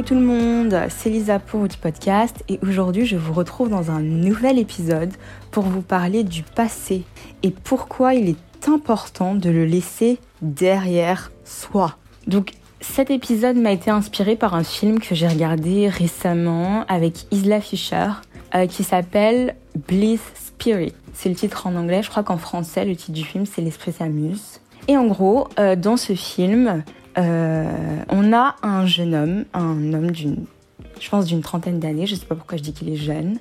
Coucou tout le monde, c'est Lisa pour du podcast et aujourd'hui je vous retrouve dans un nouvel épisode pour vous parler du passé et pourquoi il est important de le laisser derrière soi. Donc cet épisode m'a été inspiré par un film que j'ai regardé récemment avec Isla Fisher euh, qui s'appelle Bliss Spirit. C'est le titre en anglais, je crois qu'en français le titre du film c'est L'esprit s'amuse. Et en gros, euh, dans ce film, euh, on a un jeune homme, un homme d'une, je pense d'une trentaine d'années, je sais pas pourquoi je dis qu'il est jeune,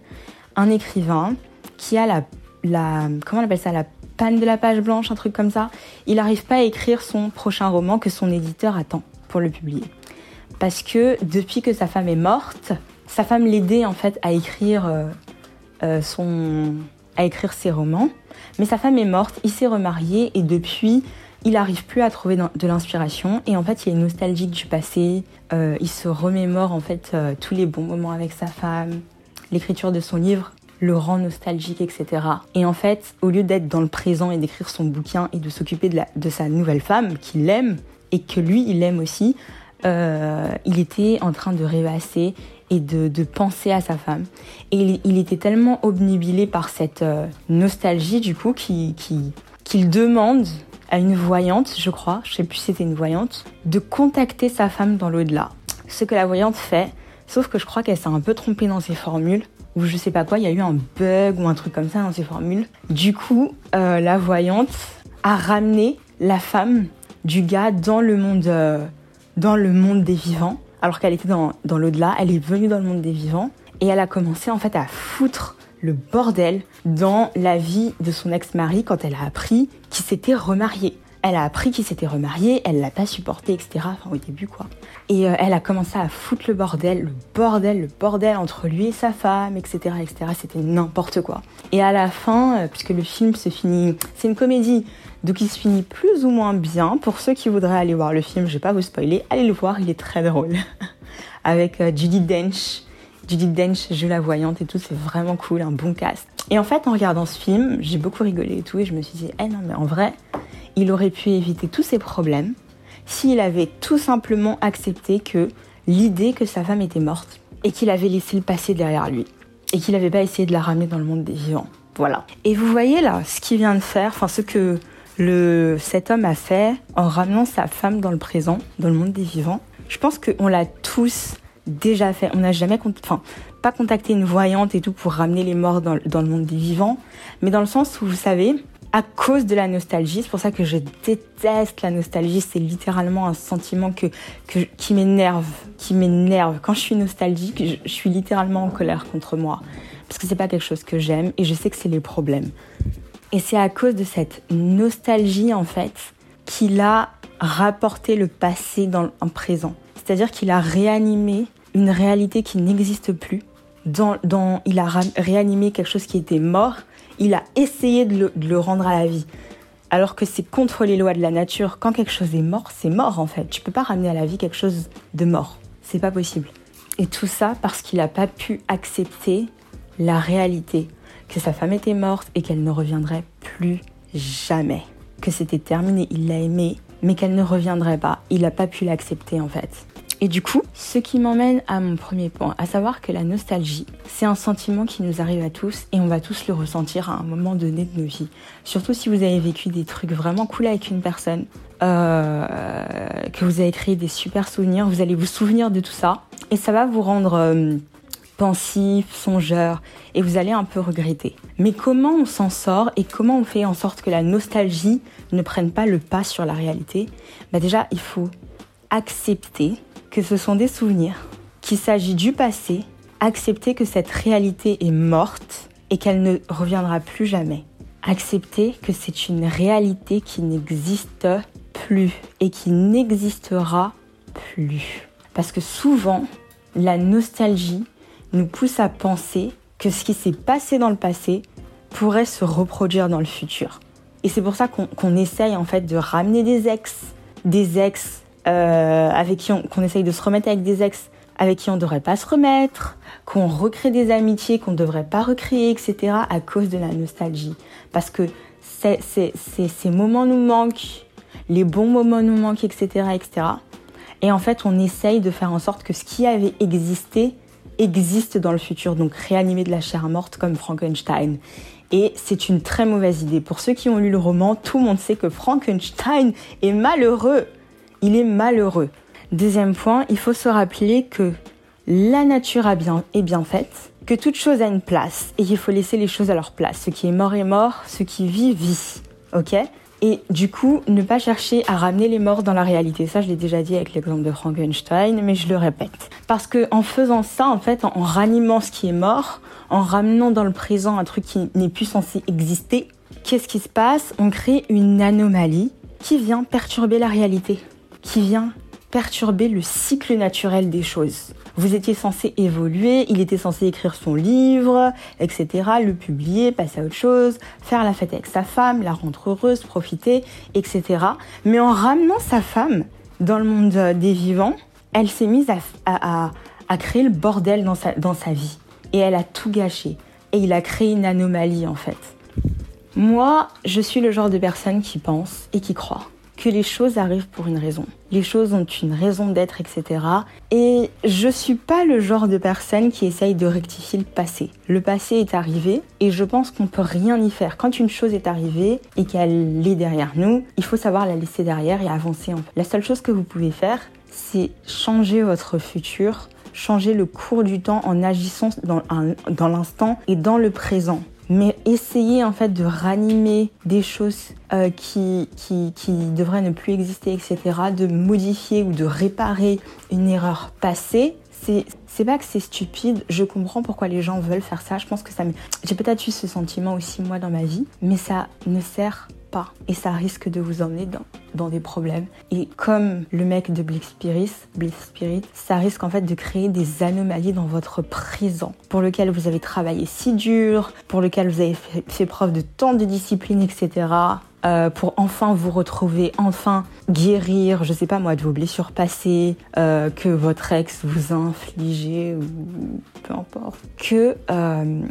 un écrivain qui a la, la, comment on appelle ça, la panne de la page blanche, un truc comme ça. Il n'arrive pas à écrire son prochain roman que son éditeur attend pour le publier. Parce que depuis que sa femme est morte, sa femme l'aidait en fait à écrire euh, euh, son, à écrire ses romans. Mais sa femme est morte, il s'est remarié et depuis, il n'arrive plus à trouver de l'inspiration et en fait il est nostalgique du passé, euh, il se remémore en fait euh, tous les bons moments avec sa femme, l'écriture de son livre le rend nostalgique, etc. Et en fait, au lieu d'être dans le présent et d'écrire son bouquin et de s'occuper de, sa nouvelle femme qu'il aime et que lui il aime aussi, euh, il était en train de rêvasser et de, penser à sa femme. Et il, était tellement obnubilé par cette nostalgie du coup qu'il qui, qu'il demande à une voyante, je crois, je sais plus si c'était une voyante, de contacter sa femme dans l'au-delà. Ce que la voyante fait, sauf que je crois qu'elle s'est un peu trompée dans ses formules, ou je sais pas quoi, il y a eu un bug ou un truc comme ça dans ses formules. Du coup, euh, la voyante a ramené la femme du gars dans le monde, euh, dans le monde des vivants, alors qu'elle était dans, dans l'au-delà, elle est venue dans le monde des vivants, et elle a commencé en fait à foutre le bordel dans la vie de son ex-mari quand elle a appris qu'il s'était remarié. Elle a appris qu'il s'était remarié, elle l'a pas supporté, etc. Enfin, au début, quoi. Et euh, elle a commencé à foutre le bordel, le bordel, le bordel entre lui et sa femme, etc., etc. C'était n'importe quoi. Et à la fin, euh, puisque le film se finit, c'est une comédie, donc il se finit plus ou moins bien. Pour ceux qui voudraient aller voir le film, je vais pas vous spoiler, allez le voir, il est très drôle. Avec euh, Judy Dench, Judith Dench joue la voyante et tout, c'est vraiment cool, un bon cast. Et en fait, en regardant ce film, j'ai beaucoup rigolé et tout, et je me suis dit, eh non, mais en vrai, il aurait pu éviter tous ces problèmes s'il avait tout simplement accepté que l'idée que sa femme était morte et qu'il avait laissé le passé derrière lui et qu'il n'avait pas essayé de la ramener dans le monde des vivants. Voilà. Et vous voyez là, ce qu'il vient de faire, enfin ce que le, cet homme a fait en ramenant sa femme dans le présent, dans le monde des vivants, je pense qu'on l'a tous déjà fait. On n'a jamais, enfin, pas contacté une voyante et tout pour ramener les morts dans, le monde des vivants, mais dans le sens où vous savez, à cause de la nostalgie, c'est pour ça que je déteste la nostalgie. C'est littéralement un sentiment que, que qui m'énerve, qui m'énerve. Quand je suis nostalgique, je, je, suis littéralement en colère contre moi parce que c'est pas quelque chose que j'aime et je sais que c'est les problèmes. Et c'est à cause de cette nostalgie en fait qu'il a rapporté le passé dans le présent. C'est-à-dire qu'il a réanimé une réalité qui n'existe plus. Dans, dans, il a réanimé quelque chose qui était mort. Il a essayé de le, rendre à la vie. Alors que c'est contre les lois de la nature. Quand quelque chose est mort, c'est mort en fait. Tu peux pas ramener à la vie quelque chose de mort. C'est pas possible. Et tout ça parce qu'il n'a pas pu accepter la réalité. Que sa femme était morte et qu'elle ne reviendrait plus jamais. Que c'était terminé. Il l'a aimée, mais qu'elle ne reviendrait pas. Il n'a pas pu l'accepter en fait. Et du coup, ce qui m'emmène à mon premier point, à savoir que la nostalgie, c'est un sentiment qui nous arrive à tous et on va tous le ressentir à un moment donné de nos vies. Surtout si vous avez vécu des trucs vraiment cool avec une personne, euh, que vous avez créé des super souvenirs, vous allez vous souvenir de tout ça et ça va vous rendre euh, pensif, songeur et vous allez un peu regretter. Mais comment on s'en sort et comment on fait en sorte que la nostalgie ne prenne pas le pas sur la réalité? Bah déjà, il faut accepter que ce sont des souvenirs, qu'il s'agit du passé, accepter que cette réalité est morte et qu'elle ne reviendra plus jamais. Accepter que c'est une réalité qui n'existe plus et qui n'existera plus. Parce que souvent, la nostalgie nous pousse à penser que ce qui s'est passé dans le passé pourrait se reproduire dans le futur. Et c'est pour ça qu'on qu essaye en fait de ramener des ex, des ex euh, avec qui on, qu'on essaye de se remettre avec des ex avec qui on ne devrait pas se remettre, qu'on recrée des amitiés qu'on ne devrait pas recréer, etc. à cause de la nostalgie. Parce que c'est, c'est, c'est, ces moments nous manquent, les bons moments nous manquent, etc., etc. Et en fait, on essaye de faire en sorte que ce qui avait existé existe dans le futur, donc réanimer de la chair morte comme Frankenstein. Et c'est une très mauvaise idée. Pour ceux qui ont lu le roman, tout le monde sait que Frankenstein est malheureux. Il est malheureux. Deuxième point, il faut se rappeler que la nature a bien, est bien faite, que toute chose a une place et qu'il faut laisser les choses à leur place. Ce qui est mort est mort, ce qui vit vit. Ok? Et du coup, ne pas chercher à ramener les morts dans la réalité. Ça, je l'ai déjà dit avec l'exemple de Frankenstein, mais je le répète. Parce que en faisant ça, en fait, en ranimant ce qui est mort, en ramenant dans le présent un truc qui n'est plus censé exister, qu'est-ce qui se passe? On crée une anomalie qui vient perturber la réalité, qui vient perturber le cycle naturel des choses. Vous étiez censé évoluer, il était censé écrire son livre, etc., le publier, passer à autre chose, faire la fête avec sa femme, la rendre heureuse, profiter, etc. Mais en ramenant sa femme dans le monde des vivants, elle s'est mise à, créer le bordel dans sa, dans sa vie. Et elle a tout gâché. Et il a créé une anomalie en fait. Moi, je suis le genre de personne qui pense et qui croit que les choses arrivent pour une raison. Les choses ont une raison d'être, etc. Et je suis pas le genre de personne qui essaye de rectifier le passé. Le passé est arrivé et je pense qu'on peut rien y faire. Quand une chose est arrivée et qu'elle est derrière nous, il faut savoir la laisser derrière et avancer. La seule chose que vous pouvez faire, c'est changer votre futur, changer le cours du temps en agissant dans, dans l'instant et dans le présent mais essayer en fait de ranimer des choses euh, qui, qui, qui devraient ne plus exister, etc., de modifier ou de réparer une erreur passée, c'est pas que c'est stupide, je comprends pourquoi les gens veulent faire ça. Je pense que ça. J'ai peut-être eu ce sentiment aussi moi dans ma vie, mais ça ne sert pas et ça risque de vous emmener dans, dans des problèmes. Et comme le mec de Bliss Spirit, Spirit, ça risque en fait de créer des anomalies dans votre présent pour lequel vous avez travaillé si dur, pour lequel vous avez fait, preuve de tant de discipline, etc. Euh, pour enfin vous retrouver, enfin guérir, je sais pas moi, de vos blessures passées, euh, que votre ex vous a ou peu importe, que euh,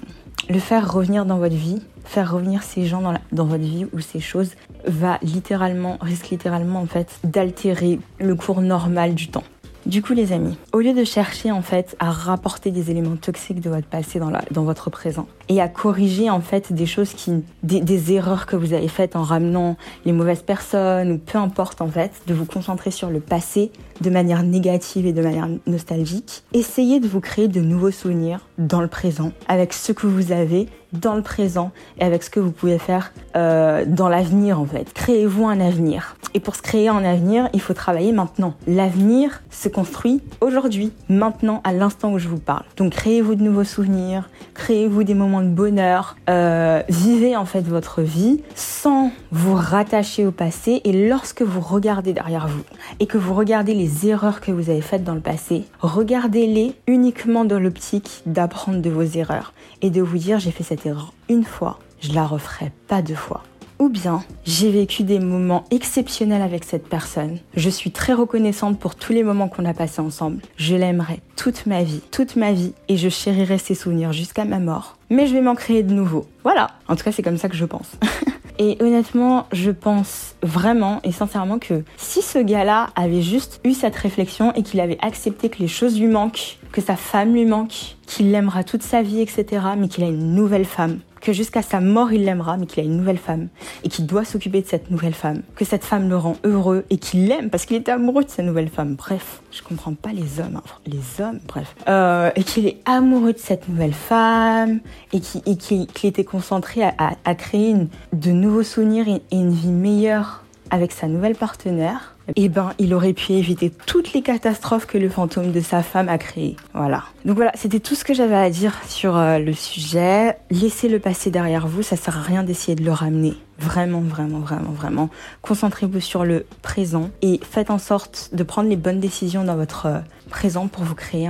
le faire revenir dans votre vie, faire revenir ces gens dans, votre vie ou ces choses va littéralement, risque littéralement en fait d'altérer le cours normal du temps. Du coup, les amis, au lieu de chercher en fait à rapporter des éléments toxiques de votre passé dans votre présent et à corriger en fait des choses qui, des, erreurs que vous avez faites en ramenant les mauvaises personnes ou peu importe en fait, de vous concentrer sur le passé de manière négative et de manière nostalgique, essayez de vous créer de nouveaux souvenirs dans le présent avec ce que vous avez dans le présent et avec ce que vous pouvez faire euh, dans l'avenir en fait. Créez-vous un avenir. Et pour se créer un avenir, il faut travailler maintenant. L'avenir se construit aujourd'hui, maintenant, à l'instant où je vous parle. Donc créez-vous de nouveaux souvenirs, créez-vous des moments bonheur, euh, vivez en fait votre vie sans vous rattacher au passé et lorsque vous regardez derrière vous et que vous regardez les erreurs que vous avez faites dans le passé, regardez-les uniquement dans l'optique d'apprendre de vos erreurs et de vous dire j'ai fait cette erreur une fois, je la referai pas deux fois. Ou bien, j'ai vécu des moments exceptionnels avec cette personne. Je suis très reconnaissante pour tous les moments qu'on a passés ensemble. Je l'aimerai toute ma vie, toute ma vie, et je chérirai ses souvenirs jusqu'à ma mort. Mais je vais m'en créer de nouveaux. Voilà. En tout cas, c'est comme ça que je pense. Et honnêtement, je pense vraiment et sincèrement que si ce gars-là avait juste eu cette réflexion et qu'il avait accepté que les choses lui manquent, que sa femme lui manque, qu'il l'aimera toute sa vie, etc., mais qu'il a une nouvelle femme, que jusqu'à sa mort il l'aimera, mais qu'il a une nouvelle femme, et qu'il doit s'occuper de cette nouvelle femme, que cette femme le rend heureux et qu'il l'aime parce qu'il était amoureux de sa nouvelle femme. Bref, je comprends pas les hommes, hein. les hommes, bref, euh, et qu'il est amoureux de cette nouvelle femme et qu'il était concentré à, créer de nouveaux souvenirs et une vie meilleure avec sa nouvelle partenaire eh ben, il aurait pu éviter toutes les catastrophes que le fantôme de sa femme a créées. Voilà. Donc voilà, c'était tout ce que j'avais à dire sur euh, le sujet. Laissez le passé derrière vous, ça sert à rien d'essayer de le ramener. Vraiment, vraiment, vraiment, vraiment. Concentrez-vous sur le présent et faites en sorte de prendre les bonnes décisions dans votre euh, présent pour vous créer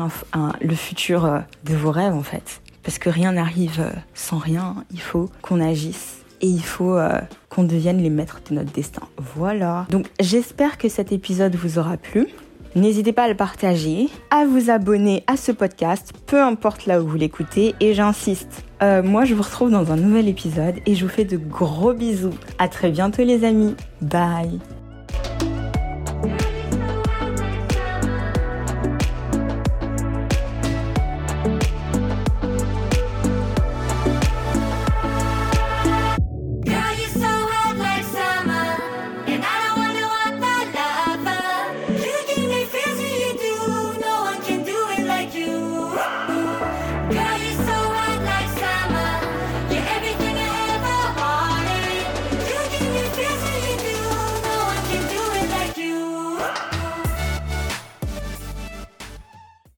le futur euh, de vos rêves en fait. Parce que rien n'arrive sans rien, il faut qu'on agisse et il faut euh, qu'on devienne les maîtres de notre destin. Voilà. Donc j'espère que cet épisode vous aura plu. N'hésitez pas à le partager, à vous abonner à ce podcast, peu importe là où vous l'écoutez. Et j'insiste, euh, moi je vous retrouve dans un nouvel épisode et je vous fais de gros bisous. À très bientôt les amis. Bye.